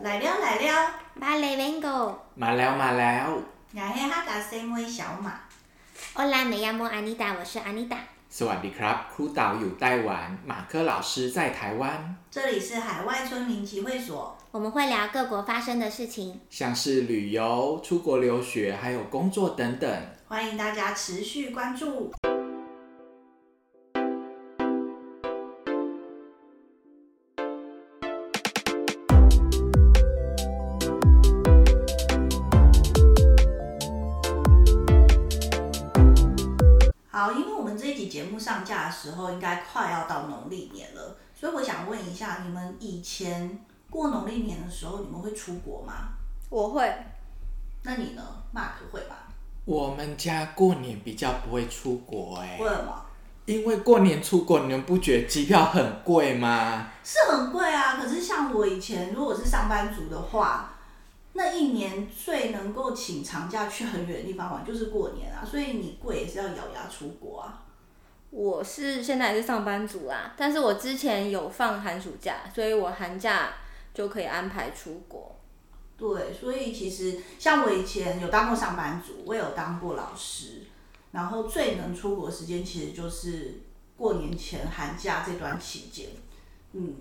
来了来了，马来 Vengo，马了马了，我是哈达森威小马。Hola me llamo Anita，我是 Anita。สวัสดีครับ，ครูเต่าอยู่ไต้หวัน，马克老师在台湾。这里是海外村民集会所，我们会聊各国发生的事情，像是旅游、出国留学，还有工作等等。欢迎大家持续关注。 节目上架的时候，应该快要到农历年了，所以我想问一下，你们以前过农历年的时候，你们会出国吗？我会。那你呢，Mark 会吧？我们家过年比较不会出国哎、欸。为什么？因为过年出国，你们不觉得机票很贵吗？是很贵啊，可是像我以前如果是上班族的话。那一年最能够请长假去很远的地方玩，就是过年啊，所以你贵也是要咬牙出国啊。我是现在还是上班族啦，但是我之前有放寒暑假，所以我寒假就可以安排出国。对，所以其实像我以前有当过上班族，我有当过老师，然后最能出国时间其实就是过年前寒假这段期间，嗯。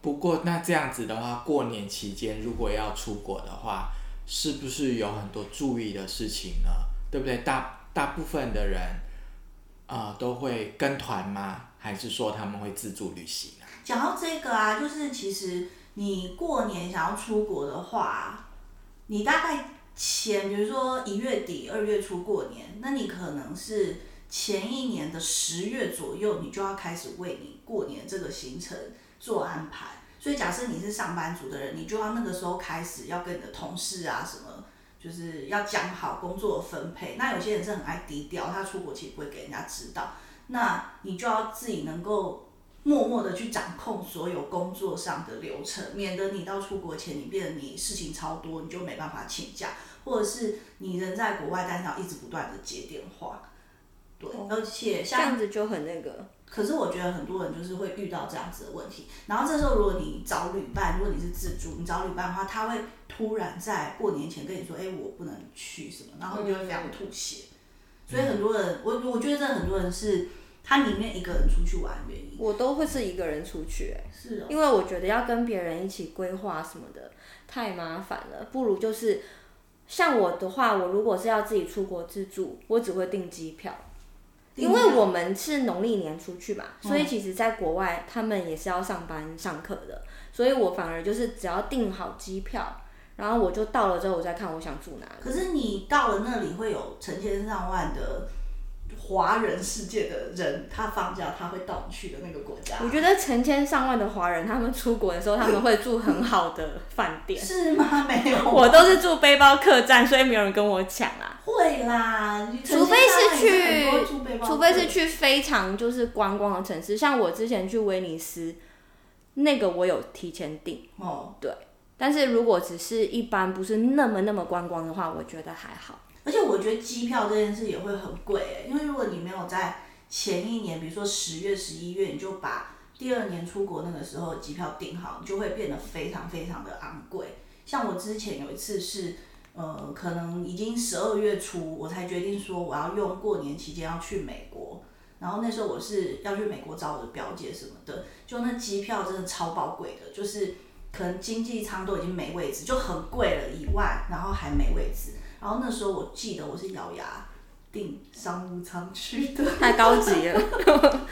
不过那这样子的话，过年期间如果要出国的话，是不是有很多注意的事情呢？对不对？大大部分的人啊、呃、都会跟团吗？还是说他们会自助旅行啊？讲到这个啊，就是其实你过年想要出国的话，你大概前比如说一月底、二月初过年，那你可能是前一年的十月左右，你就要开始为你过年这个行程。做安排，所以假设你是上班族的人，你就要那个时候开始要跟你的同事啊什么，就是要讲好工作分配。那有些人是很爱低调，他出国其实不会给人家知道，那你就要自己能够默默的去掌控所有工作上的流程，免得你到出国前你变得你事情超多，你就没办法请假，或者是你人在国外，但是要一直不断的接电话，对，哦、而且像这样子就很那个。可是我觉得很多人就是会遇到这样子的问题，然后这时候如果你找旅伴，如果你是自助，你找旅伴的话，他会突然在过年前跟你说，哎，我不能去什么，然后你就会非常吐血。嗯、所以很多人，我我觉得这很多人是他宁愿一个人出去玩原因。我都会是一个人出去，哎，是哦，因为我觉得要跟别人一起规划什么的太麻烦了，不如就是像我的话，我如果是要自己出国自助，我只会订机票。因为我们是农历年出去嘛，所以其实在国外他们也是要上班上课的，所以我反而就是只要订好机票，然后我就到了之后我再看我想住哪里。可是你到了那里会有成千上万的。华人世界的人，他放假他会到你去的那个国家。我觉得成千上万的华人，他们出国的时候，他们会住很好的饭店。是吗？没有。我都是住背包客栈，所以没有人跟我抢啊。会啦，除非是去，除非是去非常就是观光的城市，像我之前去威尼斯，那个我有提前订。哦。对。但是如果只是一般不是那么那么观光的话，我觉得还好。而且我觉得机票这件事也会很贵欸，因为如果你没有在前一年，比如说十月、十一月，你就把第二年出国那个时候的机票订好，你就会变得非常非常的昂贵。像我之前有一次是，呃，可能已经十二月初，我才决定说我要用过年期间要去美国，然后那时候我是要去美国找我的表姐什么的，就那机票真的超宝贵的，就是可能经济舱都已经没位置，就很贵了一万，然后还没位置。然后那时候我记得我是咬牙订商务舱去的，太高级了。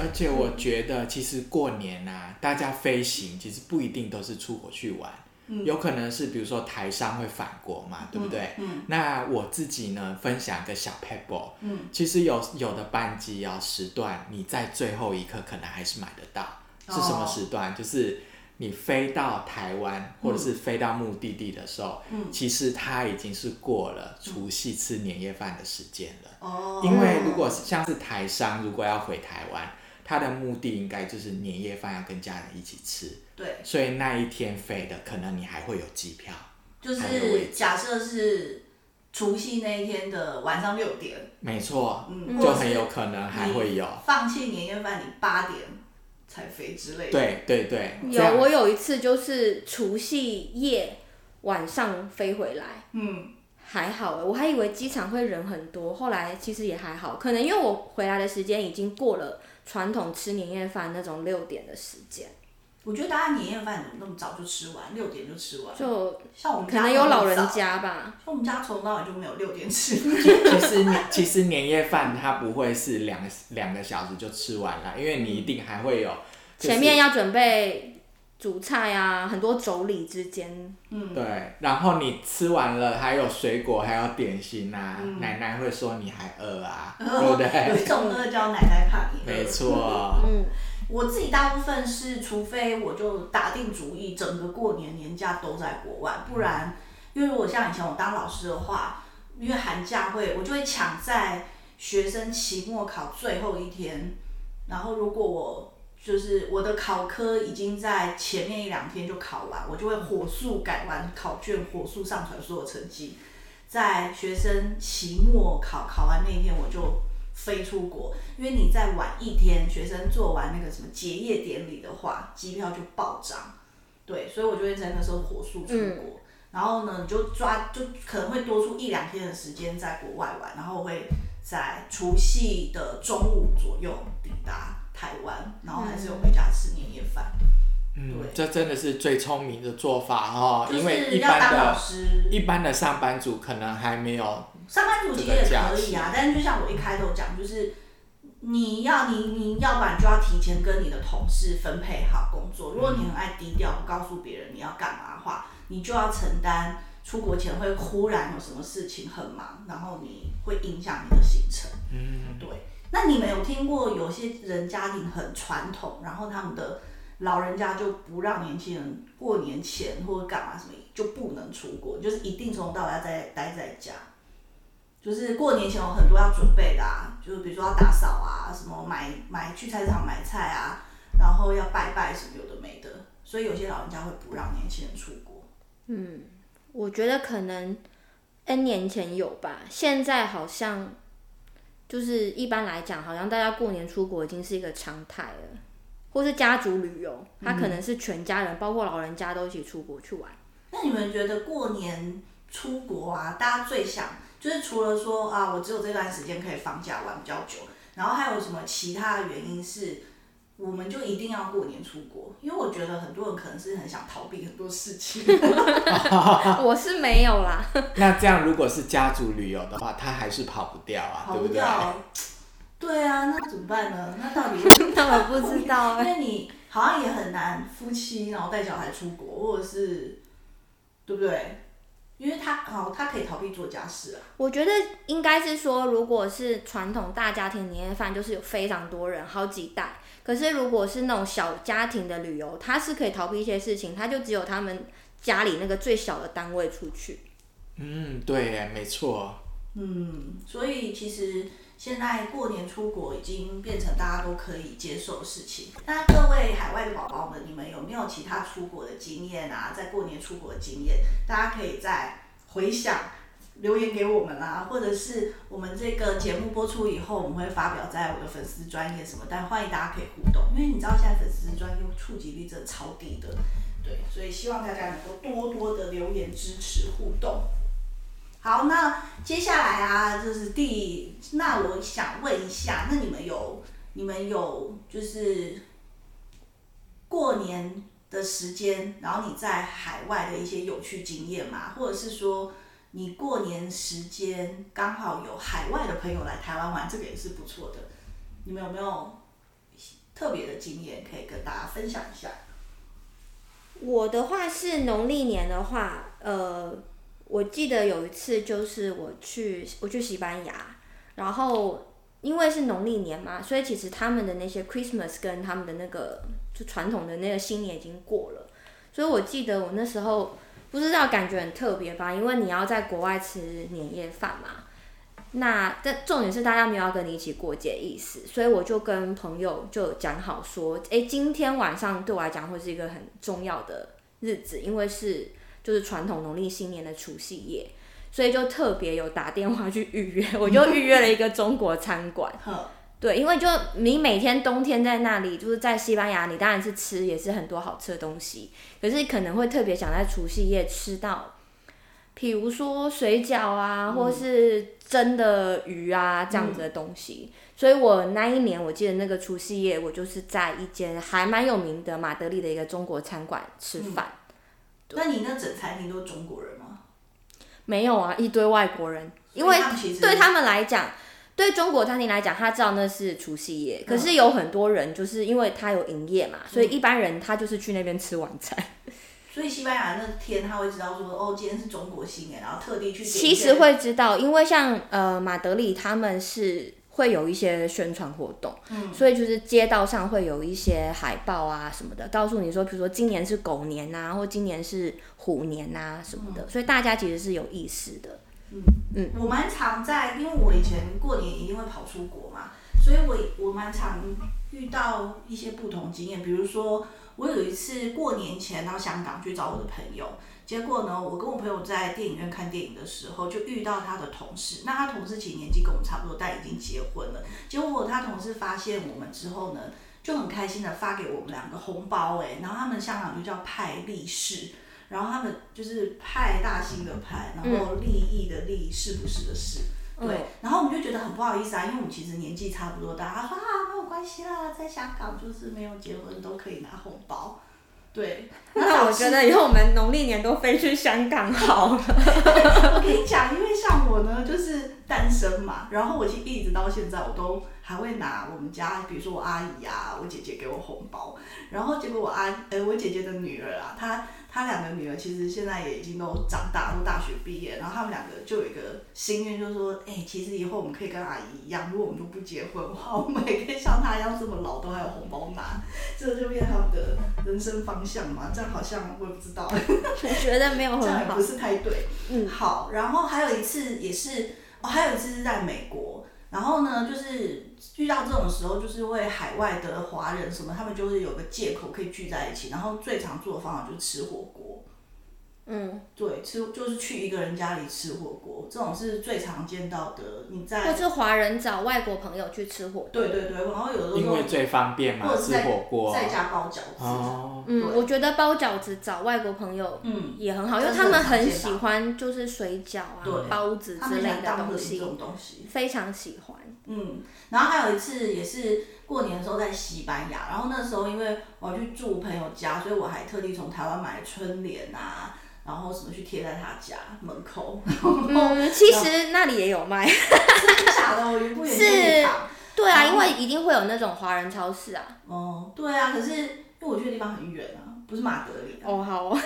而且我觉得其实过年啊，大家飞行其实不一定都是出国去玩，嗯、有可能是比如说台商会返国嘛，对不对？嗯嗯、那我自己呢，分享一个小撇步，嗯，其实有有的班机啊时段，你在最后一刻可能还是买得到，哦、是什么时段？就是。你飞到台湾，或者是飞到目的地的时候，嗯、其实它已经是过了除夕吃年夜饭的时间了。哦、因为如果是像是台商，如果要回台湾，他的目的应该就是年夜饭要跟家人一起吃。对。所以那一天飞的，可能你还会有机票。就是假设是除夕那一天的晚上六点。没错。嗯。就很有可能还会有。放弃年夜饭，你八点。才飞之类的。对对对，有我有一次就是除夕夜晚上飞回来，嗯，还好，我还以为机场会人很多，后来其实也还好，可能因为我回来的时间已经过了传统吃年夜饭那种六点的时间。我觉得大家年夜饭怎么那么早就吃完？六点就吃完？就像我们家可能有老人家吧。像我们家从头到尾就没有六点吃。其实年其实年夜饭它不会是两个两个小时就吃完了，因为你一定还会有、就是、前面要准备煮菜啊，很多妯娌之间。嗯。对，然后你吃完了，还有水果，还有点心啊。嗯、奶奶会说你还饿啊，哦、对不对？有一种饿叫奶奶怕你饿。没错。嗯。我自己大部分是，除非我就打定主意，整个过年年假都在国外，不然，因为如果像以前我当老师的话，因为寒假会，我就会抢在学生期末考最后一天，然后如果我就是我的考科已经在前面一两天就考完，我就会火速改完考卷，火速上传所有成绩，在学生期末考考完那一天我就。飞出国，因为你再晚一天，学生做完那个什么结业典礼的话，机票就暴涨。对，所以我就会在那时候火速出国。嗯、然后呢，你就抓，就可能会多出一两天的时间在国外玩，然后会在除夕的中午左右抵达台湾，然后还是有回家吃年夜饭。嗯，对这真的是最聪明的做法哦，因为一般的一般的上班族可能还没有。上班族其实也可以啊，但是就像我一开头讲，就是你要你你要不然就要提前跟你的同事分配好工作。如果你很爱低调，不告诉别人你要干嘛的话，你就要承担出国前会忽然有什么事情很忙，然后你会影响你的行程。嗯，对。那你们有听过有些人家庭很传统，然后他们的老人家就不让年轻人过年前或者干嘛什么就不能出国，就是一定从头到尾要在待在家。就是过年前有很多要准备的啊，就是比如说要打扫啊，什么买买去菜市场买菜啊，然后要拜拜什么有的没的，所以有些老人家会不让年轻人出国。嗯，我觉得可能 N 年前有吧，现在好像就是一般来讲，好像大家过年出国已经是一个常态了，或是家族旅游，他可能是全家人，嗯、包括老人家都一起出国去玩。那你们觉得过年出国啊，大家最想？就是除了说啊，我只有这段时间可以放假玩比较久，然后还有什么其他的原因是，我们就一定要过年出国？因为我觉得很多人可能是很想逃避很多事情。我是没有啦。那这样如果是家族旅游的话，他还是跑不掉啊，跑不掉。对不对？对啊，那怎么办呢？那到底？那我不知道。因为你好像也很难夫妻然后带小孩出国，或者是对不对？因为他哦，他可以逃避做家事啊。我觉得应该是说，如果是传统大家庭年夜饭，就是有非常多人，好几代。可是如果是那种小家庭的旅游，他是可以逃避一些事情，他就只有他们家里那个最小的单位出去。嗯，对，没错。嗯，所以其实。现在过年出国已经变成大家都可以接受的事情。那各位海外的宝宝们，你们有没有其他出国的经验啊？在过年出国的经验，大家可以再回想留言给我们啦，或者是我们这个节目播出以后，我们会发表在我的粉丝专业什么，但欢迎大家可以互动，因为你知道现在粉丝专业触及率真的超低的，对，所以希望大家能够多多的留言支持互动。好，那接下来啊，就是第，那我想问一下，那你们有，你们有就是过年的时间，然后你在海外的一些有趣经验吗？或者是说你过年时间刚好有海外的朋友来台湾玩，这个也是不错的。你们有没有特别的经验可以跟大家分享一下？我的话是农历年的话，呃。我记得有一次，就是我去我去西班牙，然后因为是农历年嘛，所以其实他们的那些 Christmas 跟他们的那个就传统的那个新年已经过了，所以我记得我那时候不知道感觉很特别吧，因为你要在国外吃年夜饭嘛，那但重点是大家没有要跟你一起过节意思，所以我就跟朋友就讲好说，诶，今天晚上对我来讲会是一个很重要的日子，因为是。就是传统农历新年的除夕夜，所以就特别有打电话去预约，我就预约了一个中国餐馆。对，因为就你每天冬天在那里，就是在西班牙，你当然是吃也是很多好吃的东西，可是可能会特别想在除夕夜吃到，比如说水饺啊，或是蒸的鱼啊、嗯、这样子的东西。所以我那一年我记得那个除夕夜，我就是在一间还蛮有名的马德里的一个中国餐馆吃饭。嗯、那你那整餐厅都是中国人吗？没有啊，一堆外国人，因为对他们来讲。对中国餐厅来讲，他知道那是除夕夜，可是有很多人就是因为他有营业嘛，所以一般人他就是去那边吃晚餐。所以西班牙那天他会知道说，哦，今天是中国新年，然后特地去。其实会知道，因为像呃马德里他们是会有一些宣传活动，嗯，所以就是街道上会有一些海报啊什么的，告诉你说，比如说今年是狗年啊，或今年是虎年啊什么的，嗯，所以大家其实是有意识的。嗯嗯，我蛮常在，因为我以前过年一定会跑出国嘛，所以我我蛮常遇到一些不同经验。比如说，我有一次过年前到香港去找我的朋友，结果呢，我跟我朋友在电影院看电影的时候，就遇到他的同事。那他同事其实年纪跟我们差不多，但已经结婚了。结果他同事发现我们之后呢，就很开心的发给我们两个红包，哎，然后他们香港就叫派利是。然后他们就是派大星的派，然后利益的利，是不是的是，对。嗯、然后我们就觉得很不好意思啊，因为我们其实年纪差不多大。他说啊，没有关系啦，在香港就是没有结婚都可以拿红包。对。那我觉得以后我们农历年都飞去香港好了。我跟你讲，因为像我呢，就是单身嘛，然后我其实一直到现在我都还会拿我们家，比如说我阿姨啊，我姐姐给我红包，然后结果我阿呃我姐姐的女儿啊，她。她两个女儿其实现在也已经都长大，都大学毕业，然后他们两个就有一个心愿，就是说，哎、欸，其实以后我们可以跟阿姨一样，如果我们都不结婚的话，我们也可以像她一样这么老都还有红包拿，这就变他们的 人生方向嘛。这样好像我也不知道，我觉得没有很好，这样也不是太对。嗯，好，然后还有一次也是，哦，还有一次是在美国。然后呢，就是遇到这种时候，就是为海外的华人什么，他们就是有个借口可以聚在一起。然后最常做的方法就是吃火锅。嗯，对，吃就是去一个人家里吃火锅，这种是最常见到的。你在或是华人找外国朋友去吃火锅。对对对，然后有的时候因为最方便嘛，吃火锅，在家包饺子。哦，嗯，我觉得包饺子找外国朋友嗯也很好，因为他们很喜欢就是水饺啊、包子之类的东西，非常喜欢。嗯，然后还有一次也是过年的时候在西班牙，然后那时候因为我要去住朋友家，所以我还特地从台湾买春联啊。然后什么去贴在他家门口？嗯，其实那里也有卖。真的假的？我不远千里对啊，因为一定会有那种华人超市啊。哦，对啊，可是因为我去的地方很远啊，不是马德里。哦，好哦。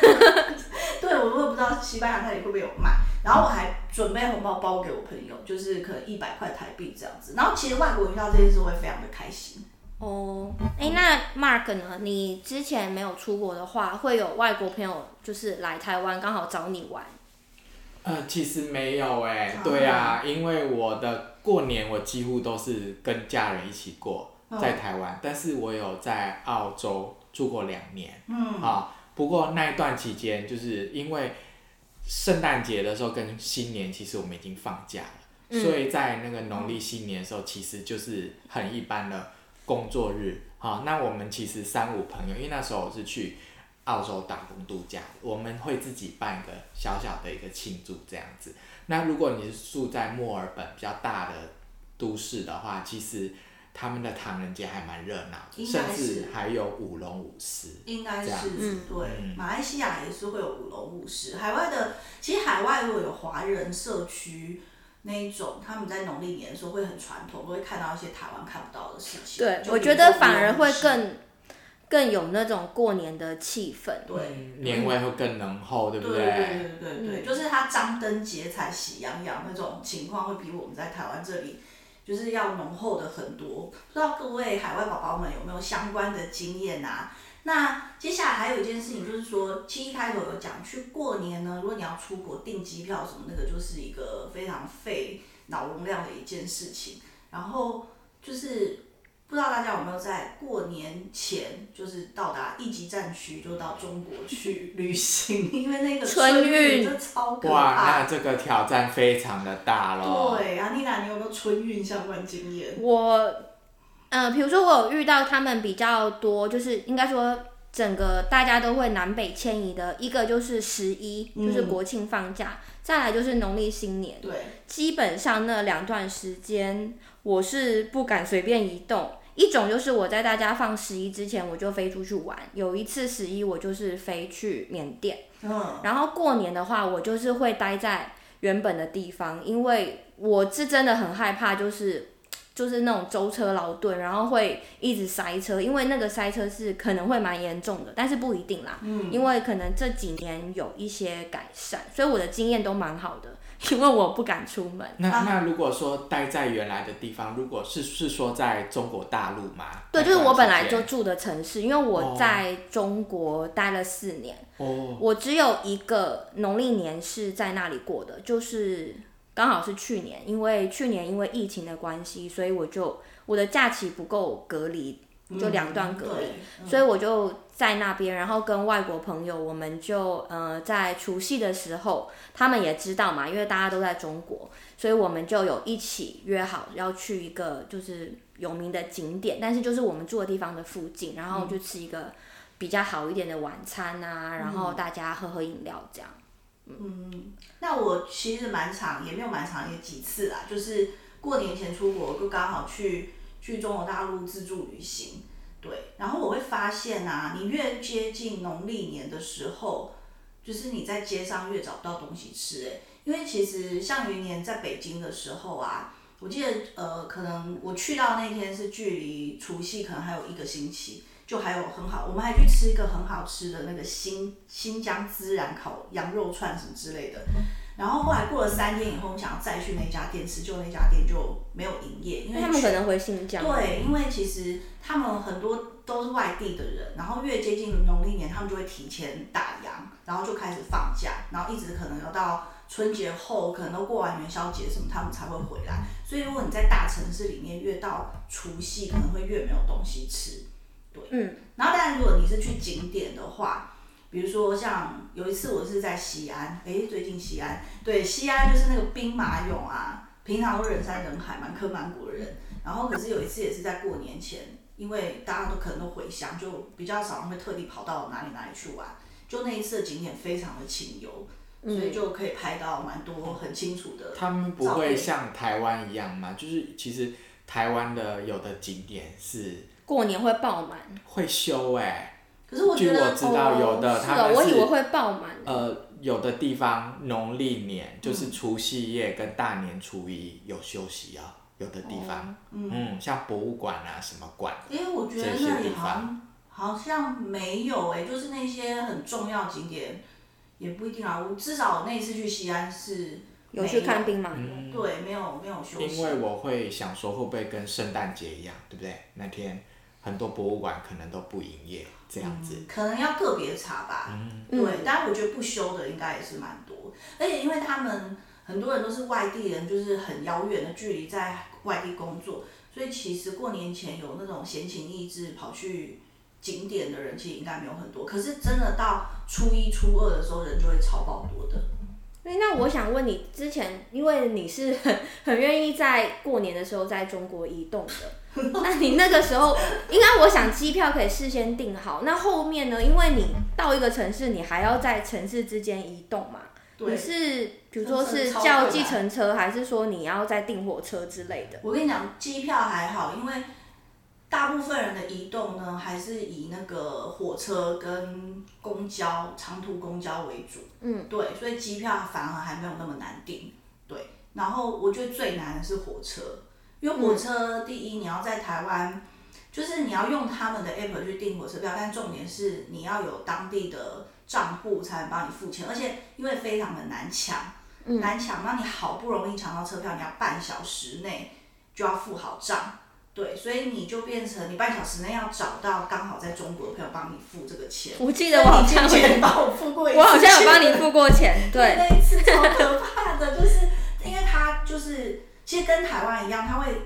对，我也不知道西班牙那里会不会有卖。然后我还准备红包包给我朋友，就是可能一百块台币这样子。然后其实外国人遇到这件事会非常的开心。哦，哎，那 Mark 呢？你之前没有出国的话，会有外国朋友就是来台湾刚好找你玩？呃，其实没有哎，对啊，因为我的过年我几乎都是跟家人一起过在台湾，但是我有在澳洲住过两年，嗯啊，不过那一段期间就是因为圣诞节的时候跟新年，其实我们已经放假了，所以在那个农历新年的时候，其实就是很一般的。工作日，好，那我们其实三五朋友，因为那时候我是去澳洲打工度假，我们会自己办一个小小的一个庆祝这样子。那如果你是住在墨尔本比较大的都市的话，其实他们的唐人街还蛮热闹的，甚至还有舞龙舞狮。应该是，嗯，对，马来西亚也是会有舞龙舞狮。海外的，其实海外如果有华人社区。那一种，他们在农历年的时候会很传统，都会看到一些台湾看不到的事情。对，我觉得反而会更更有那种过年的气氛。对，年味会更浓厚，对不对？对对对对对，嗯、就是他张灯结彩、喜洋洋那种情况，会比我们在台湾这里就是要浓厚的很多。不知道各位海外宝宝们有没有相关的经验啊？那接下来还有一件事情，就是说，七一开头有讲去过年呢，如果你要出国订机票什么，那个就是一个非常费脑容量的一件事情。然后就是不知道大家有没有在过年前就是到达一级战区，就到中国去旅行，因为那个春运 就超可怕。哇，那这个挑战非常的大喽。对，阿妮娜，你有没有春运相关经验？我。呃，比如说我有遇到他们比较多，就是应该说整个大家都会南北迁移的一个就是十一，就是国庆放假，嗯、再来就是农历新年。对，基本上那两段时间我是不敢随便移动。一种就是我在大家放十一之前我就飞出去玩，有一次十一我就是飞去缅甸。嗯，然后过年的话我就是会待在原本的地方，因为我是真的很害怕，就是就是那种舟车劳顿，然后会一直塞车，因为那个塞车是可能会蛮严重的，但是不一定啦。嗯，因为可能这几年有一些改善，所以我的经验都蛮好的。因为我不敢出门。那那如果说待在原来的地方，如果是是说在中国大陆吗？对，就是我本来就住的城市，因为我在中国待了四年。哦。我只有一个农历年是在那里过的，就是刚好是去年，因为去年因为疫情的关系，所以我就我的假期不够隔离。就两段隔离，嗯、所以我就在那边，然后跟外国朋友，我们就呃在除夕的时候，他们也知道嘛，因为大家都在中国，所以我们就有一起约好要去一个就是有名的景点，但是就是我们住的地方的附近，然后就吃一个比较好一点的晚餐啊，然后大家喝喝饮料这样。嗯，嗯那我其实蛮长，也没有蛮长，也几次啦，就是过年前出国，就刚好去。去中国大陆自助旅行，对，然后我会发现啊，你越接近农历年的时候，就是你在街上越找不到东西吃，哎，因为其实像元年在北京的时候啊，我记得呃，可能我去到那天是距离除夕可能还有一个星期，就还有很好，我们还去吃一个很好吃的那个新新疆孜然烤羊肉串什么之类的。然后后来过了三天以后，我想要再去那家店吃，就那家店就没有营业，因为他们可能回新疆。对，因为其实他们很多都是外地的人，然后越接近农历年，他们就会提前打烊，然后就开始放假，然后一直可能要到春节后，可能都过完元宵节什么，他们才会回来。所以如果你在大城市里面，越到除夕可能会越没有东西吃。对，嗯。然后当然，如果你是去景点的话。比如说，像有一次我是在西安，诶，最近西安，对，西安就是那个兵马俑啊，平常都人山人海，蛮坑满谷的人。然后可是有一次也是在过年前，因为大家都可能都回乡，就比较少人会特地跑到哪里哪里去玩。就那一次的景点非常的清幽，所以就可以拍到蛮多很清楚的。他们不会像台湾一样吗？就是其实台湾的有的景点是过年会爆满，会修哎。可是我觉得据我知道，有的他们是，哦，我以为会爆满。呃，有的地方农历年就是除夕夜跟大年初一有休息啊，有的地方，嗯，嗯，像博物馆啊什么馆，因为我觉得那里好像好像没有哎，就是那些很重要景点也不一定啊。我至少那一次去西安是有去看兵马俑，嗯，对，没有没有休息。因为我会想说，会不会跟圣诞节一样，对不对？那天很多博物馆可能都不营业。这样子、嗯、可能要个别查吧，嗯、对，但我觉得不修的应该也是蛮多，而且因为他们很多人都是外地人，就是很遥远的距离在外地工作，所以其实过年前有那种闲情逸致跑去景点的人，其实应该没有很多。可是真的到初一、初二的时候，人就会超爆多的。那我想问你，之前因为你是很很愿意在过年的时候在中国移动的。那你那个时候，应该我想机票可以事先订好。那后面呢？因为你到一个城市，你还要在城市之间移动嘛？对你是比如说是叫计程车，还是说你要再订火车之类的？我跟你讲，机票还好，因为大部分人的移动呢，还是以那个火车跟公交、长途公交为主。嗯，对，所以机票反而还没有那么难订。对，然后我觉得最难的是火车。因为火车，第一你要在台湾，就是你要用他们的 app 去订火车票，但重点是你要有当地的账户才能帮你付钱，而且因为非常的难抢，难抢，那你好不容易抢到车票，你要半小时内就要付好账，对，所以你就变成你半小时内要找到刚好在中国的朋友帮你付这个钱。我记得我好像有帮我付过一次，我好像有帮你付过钱，对，那一次超可怕的，就是因为他就是。其实跟台湾一样，它会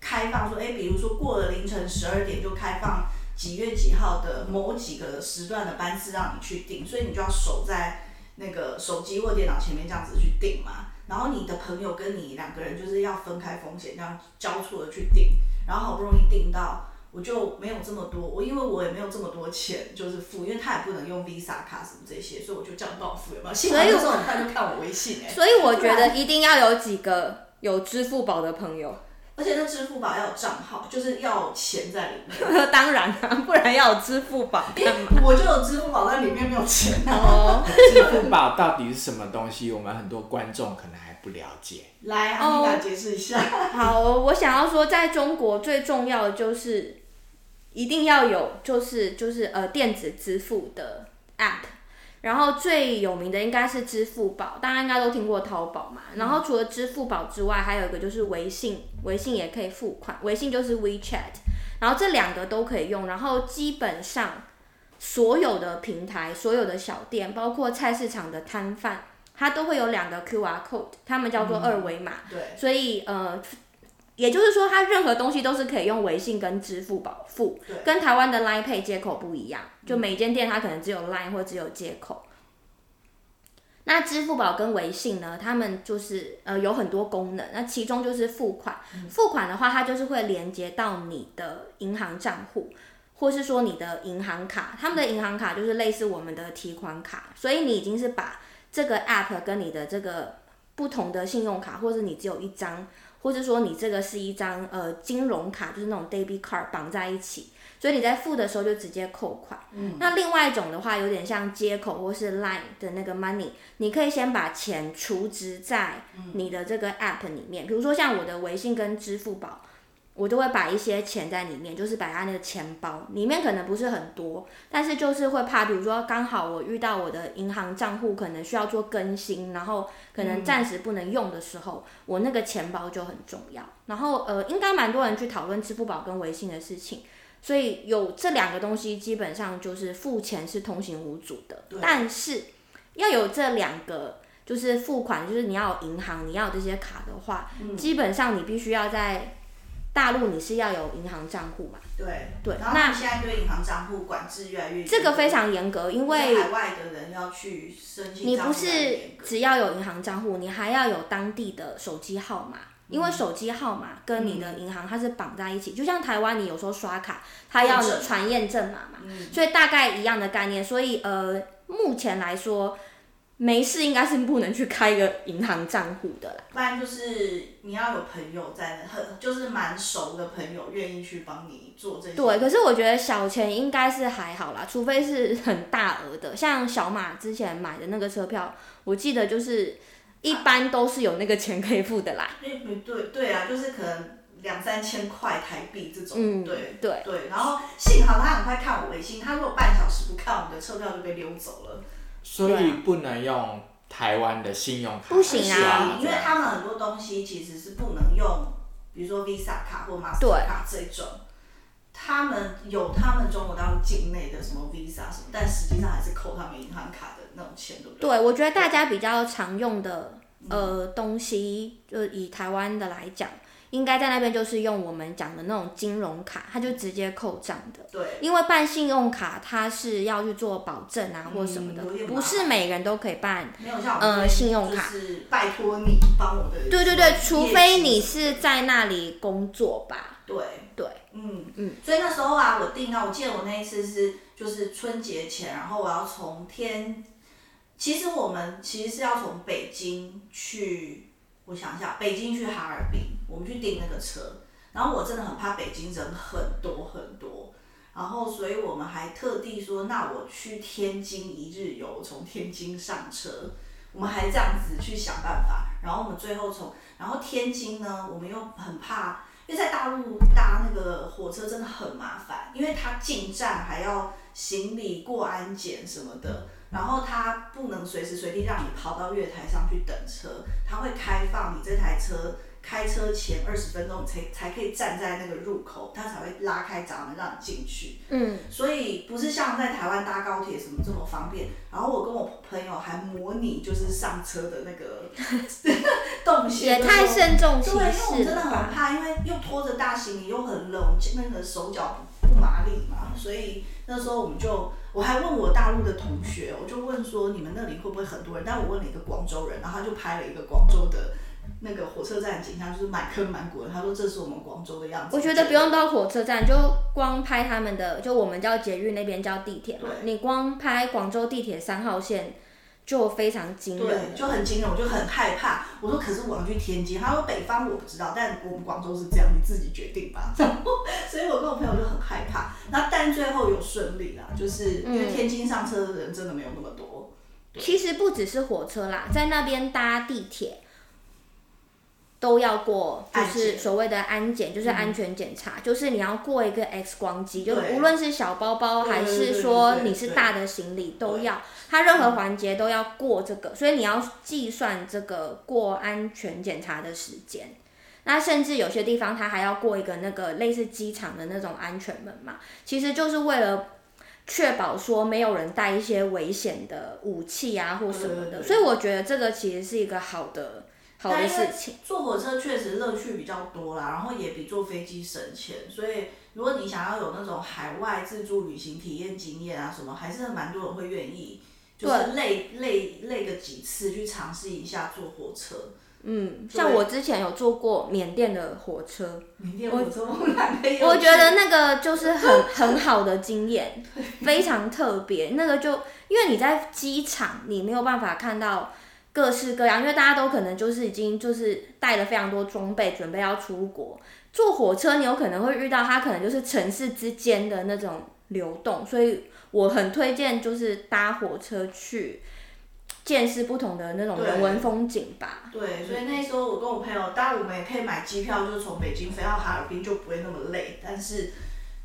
开放说，哎，比如说过了凌晨十二点就开放几月几号的某几个时段的班次让你去订，所以你就要守在那个手机或电脑前面这样子去订嘛。然后你的朋友跟你两个人就是要分开风险，这样交错的去订。然后好不容易订到，我就没有这么多，我因为我也没有这么多钱，就是付，因为他也不能用 Visa 卡什么这些，所以我就这样帮我付，有没有？所以我很快就看我微信、所以我觉得一定要有几个有支付宝的朋友。而且那支付宝要有账号，就是要钱在里面。当然啊，不然要有支付宝？我就有支付宝在里面，没有钱哦。支付宝到底是什么东西？我们很多观众可能还不了解。来，阿米达解释一下。好，我想要说，在中国最重要的就是一定要有，就是就是呃电子支付的 app。然后最有名的应该是支付宝，大家应该都听过淘宝嘛。然后除了支付宝之外，还有一个就是微信，微信也可以付款，微信就是 WeChat。然后这两个都可以用。然后基本上所有的平台、所有的小店，包括菜市场的摊贩，它都会有两个 QR code，他们叫做二维码。对。所以呃。也就是说，它任何东西都是可以用微信跟支付宝付，跟台湾的 Line Pay 接口不一样。就每间店它可能只有 Line 或只有接口。那支付宝跟微信呢，他们就是呃有很多功能。那其中就是付款，付款的话，它就是会连接到你的银行账户，或是说你的银行卡。他们的银行卡就是类似我们的提款卡，所以你已经是把这个 App 跟你的这个不同的信用卡，或是你只有一张。或者说你这个是一张呃金融卡，就是那种 debit card 绑在一起，所以你在付的时候就直接扣款。嗯。那另外一种的话，有点像接口或是 Line 的那个 money，你可以先把钱储值在你的这个 app 里面，比如说像我的微信跟支付宝。我都会把一些钱在里面，就是摆在那个钱包里面，可能不是很多，但是就是会怕，比如说刚好我遇到我的银行账户可能需要做更新，然后可能暂时不能用的时候，嗯、我那个钱包就很重要。然后呃，应该蛮多人去讨论支付宝跟微信的事情，所以有这两个东西，基本上就是付钱是通行无阻的。但是要有这两个，就是付款，就是你要有银行，你要有这些卡的话，嗯、基本上你必须要在。大陆你是要有银行账户嘛？对对。那现在对银行账户管制越来越严。这个非常严格，因为海外的人要去申请。你不是只要有银行账户，你还要有当地的手机号码，嗯、因为手机号码跟你的银行它是绑在一起，嗯、就像台湾你有时候刷卡，它要有传验证码嘛，嗯、所以大概一样的概念。所以呃，目前来说。没事，应该是不能去开一个银行账户的啦。不然就是你要有朋友在那，很就是蛮熟的朋友愿意去帮你做这些。对，可是我觉得小钱应该是还好啦，除非是很大额的，像小马之前买的那个车票，我记得就是一般都是有那个钱可以付的啦。对、啊、对对啊，就是可能两三千块台币这种。嗯，对对对。然后幸好他很快看我微信，他如果半小时不看，我们的车票就被溜走了。所以不能用台湾的信用卡，不行啊，因为他们很多东西其实是不能用，比如说 Visa 卡或 Master 卡这种，他们有他们中国大陆境内的什么 Visa 什么，但实际上还是扣他们银行卡的那种钱，对不对？对，我觉得大家比较常用的呃东西，就以台湾的来讲。应该在那边就是用我们讲的那种金融卡，它就直接扣账的。对。因为办信用卡，它是要去做保证啊，或什么的，嗯、不是每个人都可以办。没有像呃信用卡，是拜托你帮我的。对对对，除非你是在那里工作吧。对对，嗯嗯。所以那时候啊，我订到，我记得我那一次是就是春节前，然后我要从天，其实我们其实是要从北京去。我想一下，北京去哈尔滨，我们去订那个车，然后我真的很怕北京人很多很多，然后所以我们还特地说，那我去天津一日游，从天津上车，我们还这样子去想办法，然后我们最后从，然后天津呢，我们又很怕，因为在大陆搭那个火车真的很麻烦，因为它进站还要行李过安检什么的。然后他不能随时随地让你跑到月台上去等车，他会开放你这台车开车前二十分钟才才可以站在那个入口，他才会拉开闸门让你进去。嗯，所以不是像在台湾搭高铁什么这么方便。然后我跟我朋友还模拟就是上车的那个 动线，也太慎重其事了。对，因为我真的很怕，因为又拖着大行李又很冷，那个手脚不麻利嘛，所以那时候我们就。我还问我大陆的同学，我就问说，你们那里会不会很多人？但我问了一个广州人，然后他就拍了一个广州的那个火车站景象，就是满坑满谷的。他说这是我们广州的样子。我觉得不用到火车站，就光拍他们的，就我们叫捷运，那边叫地铁嘛。你光拍广州地铁三号线。就非常惊人，对，就很惊人，我就很害怕。我说，可是我要去天津，他说北方我不知道，但我们广州是这样，你自己决定吧。然后，所以我跟我朋友就很害怕。那但最后有顺利啦，就是因为天津上车的人真的没有那么多。嗯、其实不只是火车啦，在那边搭地铁。都要过，就是所谓的安检，就是安全检查，就是你要过一个 X 光机，就无论是小包包还是说你是大的行李都要，它任何环节都要过这个，所以你要计算这个过安全检查的时间。那甚至有些地方它还要过一个那个类似机场的那种安全门嘛，其实就是为了确保说没有人带一些危险的武器啊或什么的，所以我觉得这个其实是一个好的。好的事情。坐火车确实乐趣比较多啦，然后也比坐飞机省钱，所以如果你想要有那种海外自助旅行体验经验啊什么，还是蛮多人会愿意，就是累累累个几次去尝试一下坐火车。嗯，像我之前有坐过缅甸的火车，缅甸火车我，我觉得那个就是很 很好的经验，非常特别。那个就因为你在机场，你没有办法看到。各式各样，因为大家都可能就是已经就是带了非常多装备，准备要出国。坐火车，你有可能会遇到它，可能就是城市之间的那种流动，所以我很推荐就是搭火车去见识不同的那种人文风景吧。对，对，所以那时候我跟我朋友，当然我们也可以买机票，就是从北京飞到哈尔滨，就不会那么累。但是，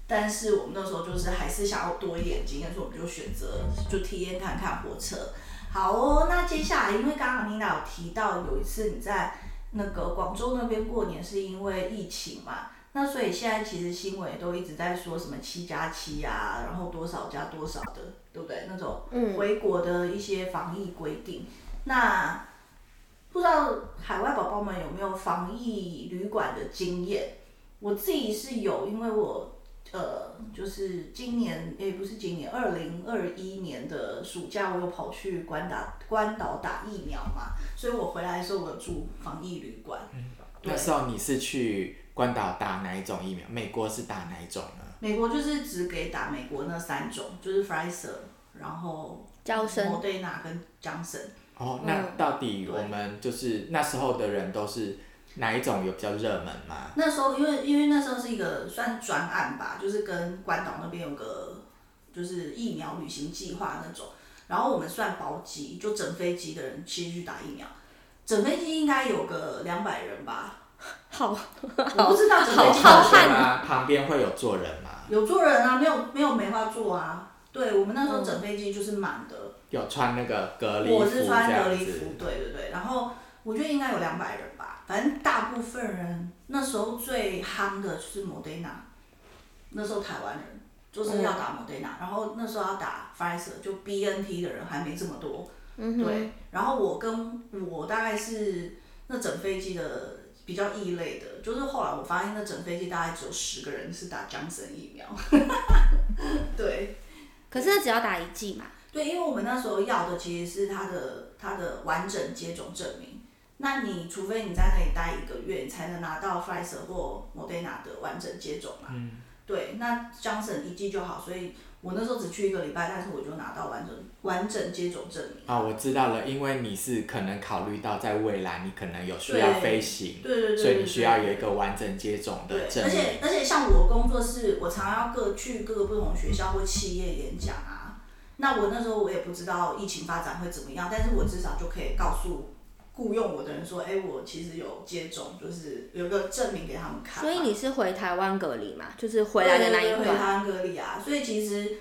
但是我们那时候就是还是想要多一点经验，所以我们就选择就体验看看火车。好哦，那接下来，因为刚刚妮娜有提到有一次你在那个广州那边过年是因为疫情嘛，那所以现在其实新闻都一直在说什么七加七啊，然后多少加多少的，对不对？那种回国的一些防疫规定。嗯、那不知道海外宝宝们有没有防疫旅馆的经验？我自己是有，因为我。呃，就是今年，也不是今年，二零二一年的暑假，我有跑去关打关岛打疫苗嘛，所以我回来的时候，我有住防疫旅馆。嗯，那时候你是去关岛打哪一种疫苗？美国是打哪一种呢？美国就是只给打美国那三种，就是 Pfizer，然后莫对纳跟 Johnson。哦，那到底我们就是那时候的人都是。哪一种有比较热门吗？那时候因为因为那时候是一个算专案吧，就是跟关岛那边有个就是疫苗旅行计划那种，然后我们算包机，就整飞机的人其实去打疫苗，整飞机应该有个两百人吧。好，我不知道整飞机好汉啊，旁边会有坐人吗？有坐人啊，没有没有没法坐啊。对，我们那时候整飞机就是满的。有穿那个隔离服，我是穿隔离服，对对对，然后我觉得应该有两百人吧。反正大部分人那时候最夯的就是莫德纳，那时候台湾人就是要打莫德纳，然后那时候要打 Pfizer，就 BNT 的人还没这么多，对。然后我跟我大概是那整飞机的比较异类的，就是后来我发现那整飞机大概只有十个人是打强生疫苗，对。可是那只要打一剂嘛？对，因为我们那时候要的其实是他的他的完整接种证明。那你除非你在那里待一个月，你才能拿到 Pfizer 或 Moderna 的完整接种嘛？嗯。对，那 Johnson 一剂就好，所以我那时候只去一个礼拜，但是我就拿到完整完整接种证明。啊、哦，我知道了，因为你是可能考虑到在未来你可能有需要飞行，对对对，对，所以你需要有一个完整接种的证明。而且而且像我工作是，我常常要各去各个不同学校或企业演讲啊。那我那时候我也不知道疫情发展会怎么样，但是我至少就可以告诉。雇佣我的人说：“哎、欸，我其实有接种，就是有个证明给他们看。”所以你是回台湾隔离嘛？就是回来的那一段。回台湾隔离啊！所以其实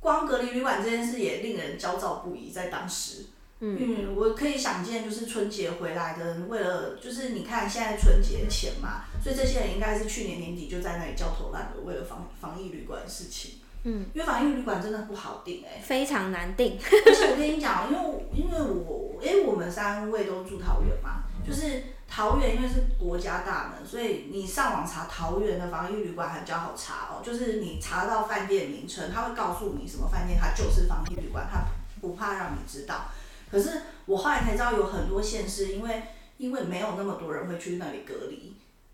光隔离旅馆这件事也令人焦躁不已，在当时。嗯，嗯，我可以想见，就是春节回来的人，为了就是你看现在春节前嘛，所以这些人应该是去年年底就在那里焦头烂额，为了防防疫旅馆的事情。嗯，因为防疫旅馆真的不好订哎、欸，非常难订。而且我跟你讲，因为因为我因为我们三位都住桃园嘛，就是桃园因为是国家大门，所以你上网查桃园的防疫旅馆还比较好查哦。就是你查到饭店名称，他会告诉你什么饭店，它就是防疫旅馆，他不怕让你知道。可是我后来才知道，有很多县市因为因为没有那么多人会去那里隔离，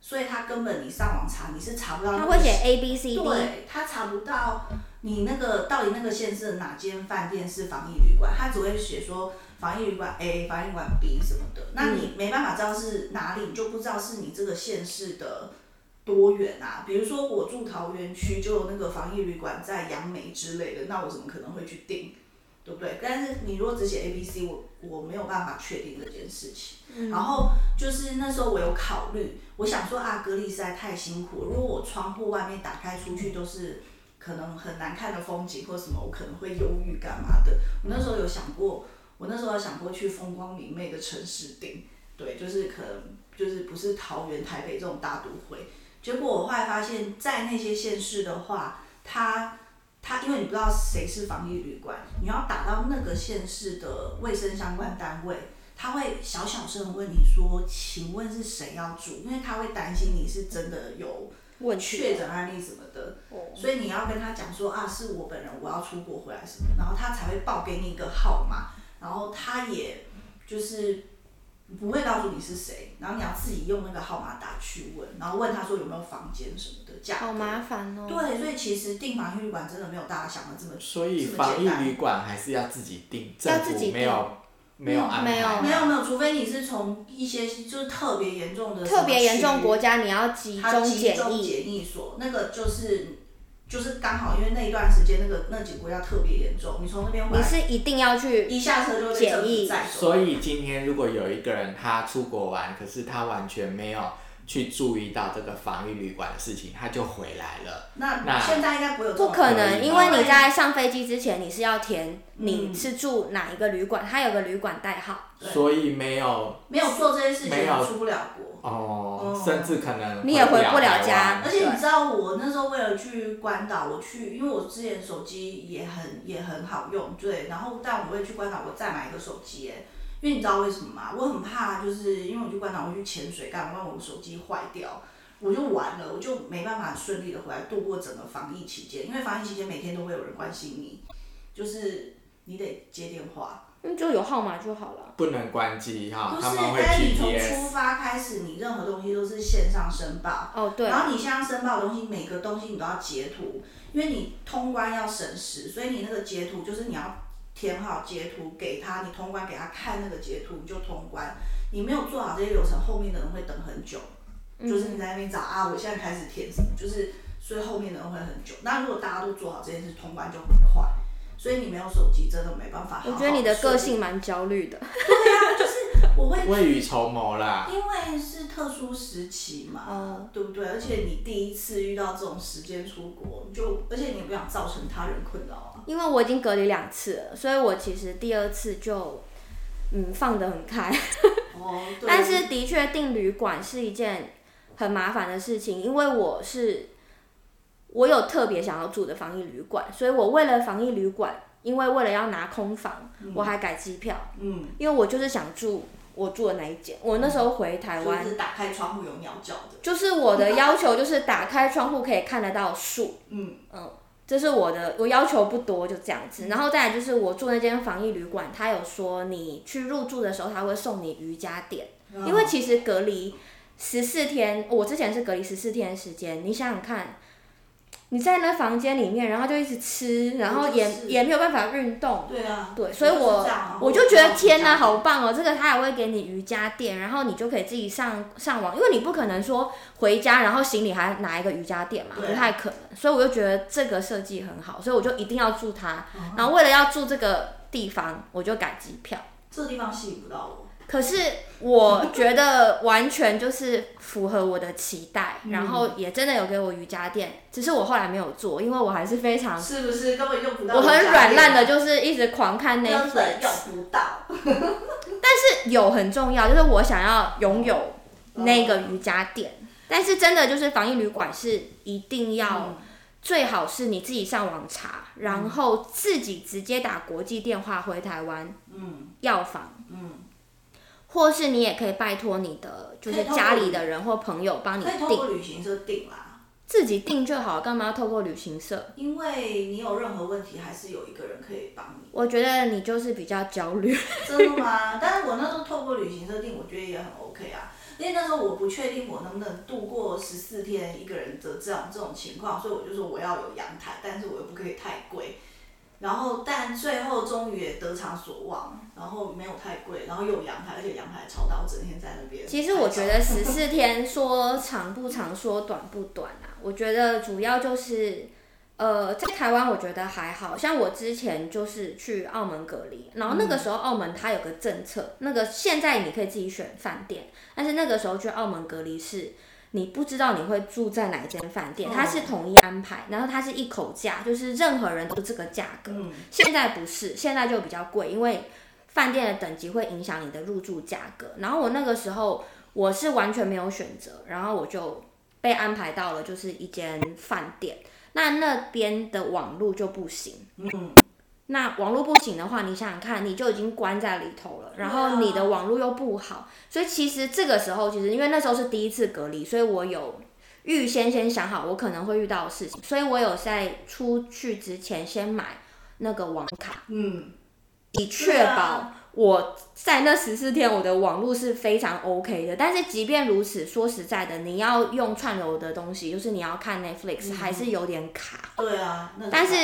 所以他根本你上网查你是查不到、那个。他会写 A B C D。对，他查不到你那个到底那个县市哪间饭店是防疫旅馆，他只会写说防疫旅馆 A、防疫旅馆 B 什么的，那你没办法知道是哪里，你就不知道是你这个县市的。多远啊？比如说我住桃园区，就有那个防疫旅馆在杨梅之类的，那我怎么可能会去订，对不对？但是你如果只写 A、B、C，我我没有办法确定这件事情。嗯、然后就是那时候我有考虑，我想说啊，隔离实在太辛苦了，如果我窗户外面打开出去都是可能很难看的风景或什么，我可能会忧郁干嘛的。我那时候有想过，我那时候有想过去风光明媚的城市顶，对，就是可能就是不是桃园、台北这种大都会。结果我后来发现，在那些县市的话，他他因为你不知道谁是防疫旅馆，你要打到那个县市的卫生相关单位，他会小小声问你说：“请问是谁要住？”因为他会担心你是真的有确诊案例什么的，所以你要跟他讲说：“啊，是我本人，我要出国回来什么。”然后他才会报给你一个号码，然后他也就是。不会告诉你是谁，然后你要自己用那个号码打去问，然后问他说有没有房间什么的价格。好麻烦哦。对，所以其实订防疫旅馆真的没有大家想的这么。所以防疫旅馆还是要自己订，政府没有没有安排。没有没有没有，除非你是从一些就是特别严重的。特别严重国家，你要集中检疫。集中检疫所，那个就是。就是刚好，因为那一段时间那个那几个国家特别严重，你从那边回来，你是一定要去一下车就检疫。所以今天如果有一个人他出国玩，可是他完全没有去注意到这个防疫旅馆的事情，他就回来了。那那现在应该不会有。不可能，因为你在上飞机之前你是要填你是住哪一个旅馆，它有个旅馆代号。所以没有没有做这些事情，出不了国。哦，甚至可能你也回不了家。而且你知道，我那时候为了去关岛，我去，因为我之前手机也很也很好用，对。然后，但我为了去关岛，我再买一个手机，哎，因为你知道为什么吗？我很怕，就是因为我去关岛，我去潜水干嘛，我手机坏掉，我就完了，我就没办法顺利的回来度过整个防疫期间。因为防疫期间每天都会有人关心你，就是你得接电话。那就有号码就好了。不能关机哈，不是，但你从出发开始，你任何东西都是线上申报。哦，对。然后你线上申报的东西，每个东西你都要截图，因为你通关要省时，所以你那个截图就是你要填好截图给他，你通关给他看那个截图你就通关。你没有做好这些流程，后面的人会等很久。嗯。就是你在那边找啊，我现在开始填什么，就是所以后面的人会很久。那如果大家都做好这件事，通关就很快。所以你没有手机，真的没办法好好。我觉得你的个性蛮焦虑的。对啊，就是我会未雨绸缪啦。因为是特殊时期嘛，嗯、对不对？而且你第一次遇到这种时间出国，就而且你也不想造成他人困扰啊。因为我已经隔离两次了，所以我其实第二次就嗯放得很开。哦。但是的确订旅馆是一件很麻烦的事情，因为我是。我有特别想要住的防疫旅馆，所以我为了防疫旅馆，因为为了要拿空房，嗯、我还改机票。嗯，因为我就是想住我住的那一间。我那时候回台湾，就是打开窗户有鸟叫的。就是我的要求，就是打开窗户可以看得到树。嗯嗯，这是我的，我要求不多，就这样子。然后再来就是我住那间防疫旅馆，他有说你去入住的时候，他会送你瑜伽垫，嗯、因为其实隔离十四天，我之前是隔离十四天的时间，你想想看。你在那房间里面，然后就一直吃，然后也也没有办法运动。对啊。对，所以我我就觉得天哪，好棒哦！这个他还会给你瑜伽垫，然后你就可以自己上上网，因为你不可能说回家然后行李还拿一个瑜伽垫嘛，不太可能。所以我就觉得这个设计很好，所以我就一定要住它。然后为了要住这个地方，我就改机票。这个地方吸引不到我。可是我觉得完全就是符合我的期待，然后也真的有给我瑜伽垫，只是我后来没有做，因为我还是非常是不是？根本用不到？我很软烂的，就是一直狂看 Netflix，根本用不到。但是有很重要，就是我想要拥有那个瑜伽垫，但是真的就是防疫旅馆是一定要最好是你自己上网查，然后自己直接打国际电话回台湾，嗯，药房，嗯。或是你也可以拜托你的，就是家里的人或朋友帮你订。可以透过旅行社订啦。自己订就好，干嘛要透过旅行社？因为你有任何问题，还是有一个人可以帮你。我觉得你就是比较焦虑。真的吗？但是我那时候透过旅行社订，我觉得也很 OK 啊。因为那时候我不确定我能不能度过十四天一个人的这样这种情况，所以我就说我要有阳台，但是我又不可以太贵。然后，但最后终于也得偿所望，然后没有太贵，然后又有阳台，而且阳台超大，我整天在那边。其实我觉得十四天说长不长，说短不短啊。我觉得主要就是，呃，在台湾我觉得还好，像我之前就是去澳门隔离，然后那个时候澳门它有个政策，那个现在你可以自己选饭店，但是那个时候去澳门隔离是。你不知道你会住在哪间饭店，它是统一安排，然后它是一口价，就是任何人都是这个价格。现在不是，现在就比较贵，因为饭店的等级会影响你的入住价格。然后我那个时候我是完全没有选择，然后我就被安排到了就是一间饭店，那那边的网络就不行。嗯。那网络不行的话，你想想看，你就已经关在里头了，然后你的网络又不好，所以其实这个时候，其实因为那时候是第一次隔离，所以我有预先先想好我可能会遇到的事情，所以我有在出去之前先买那个网卡，嗯，以确保我在那十四天我的网络是非常 OK 的。但是即便如此，说实在的，你要用串流的东西，就是你要看 Netflix，还是有点卡。对啊，但是。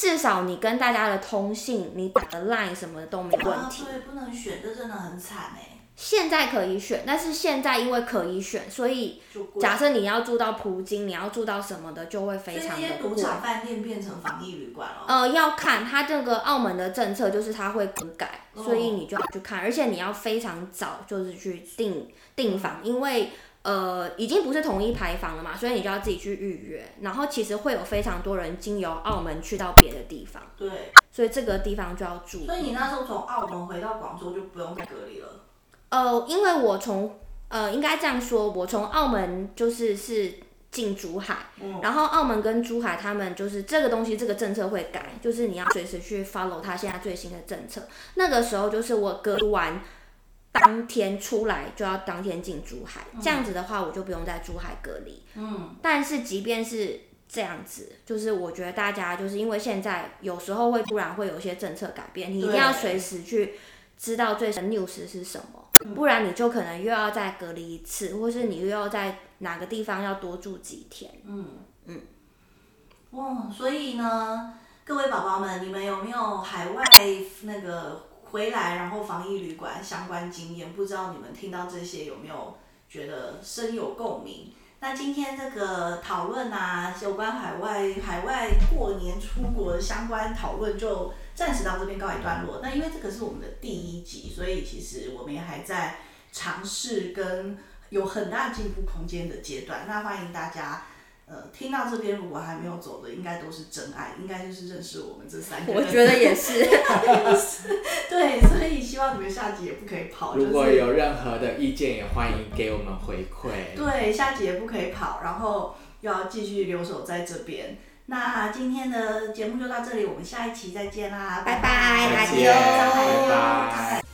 至少你跟大家的通信，你打的 line 什么的都没问题。对，不能选，这真的很惨哎。现在可以选，但是现在因为可以选，所以假设你要住到葡京，你要住到什么的，就会非常的贵。赌场饭店变成防疫旅馆了。呃，要看它这个澳门的政策，就是它会更改，所以你就要去看，而且你要非常早就是去订订房，因为。呃，已经不是统一排房了嘛，所以你就要自己去预约。然后其实会有非常多人经由澳门去到别的地方。对。所以这个地方就要住。所以你那时候从澳门回到广州就不用再隔离了。呃，因为我从呃，应该这样说，我从澳门就是是进珠海，嗯，然后澳门跟珠海他们就是这个东西，这个政策会改，就是你要随时去 follow 他现在最新的政策。那个时候就是我隔离完。当天出来就要当天进珠海，这样子的话我就不用在珠海隔离。嗯，但是即便是这样子，就是我觉得大家就是因为现在有时候会突然会有一些政策改变，你一定要随时去知道最新 news 是什么，不然你就可能又要再隔离一次，或是你又要在哪个地方要多住几天。嗯嗯，哇，所以呢，各位宝宝们，你们有没有海外那个？回来，然后防疫旅馆相关经验，不知道你们听到这些有没有觉得深有共鸣？那今天这个讨论啊，有关海外海外过年出国的相关讨论就暂时到这边告一段落。那因为这个是我们的第一集，所以其实我们也还在尝试跟有很大进步空间的阶段。那欢迎大家。呃，听到这边如果还没有走的，应该都是真爱，应该就是认识我们这三个人。我觉得也是。对，所以希望你们下集也不可以跑。如果有任何的意见，也欢迎给我们回馈。对，下集也不可以跑，然后要继续留守在这边。那今天的节目就到这里，我们下一期再见啦，拜拜，拜拜，再见，拜拜。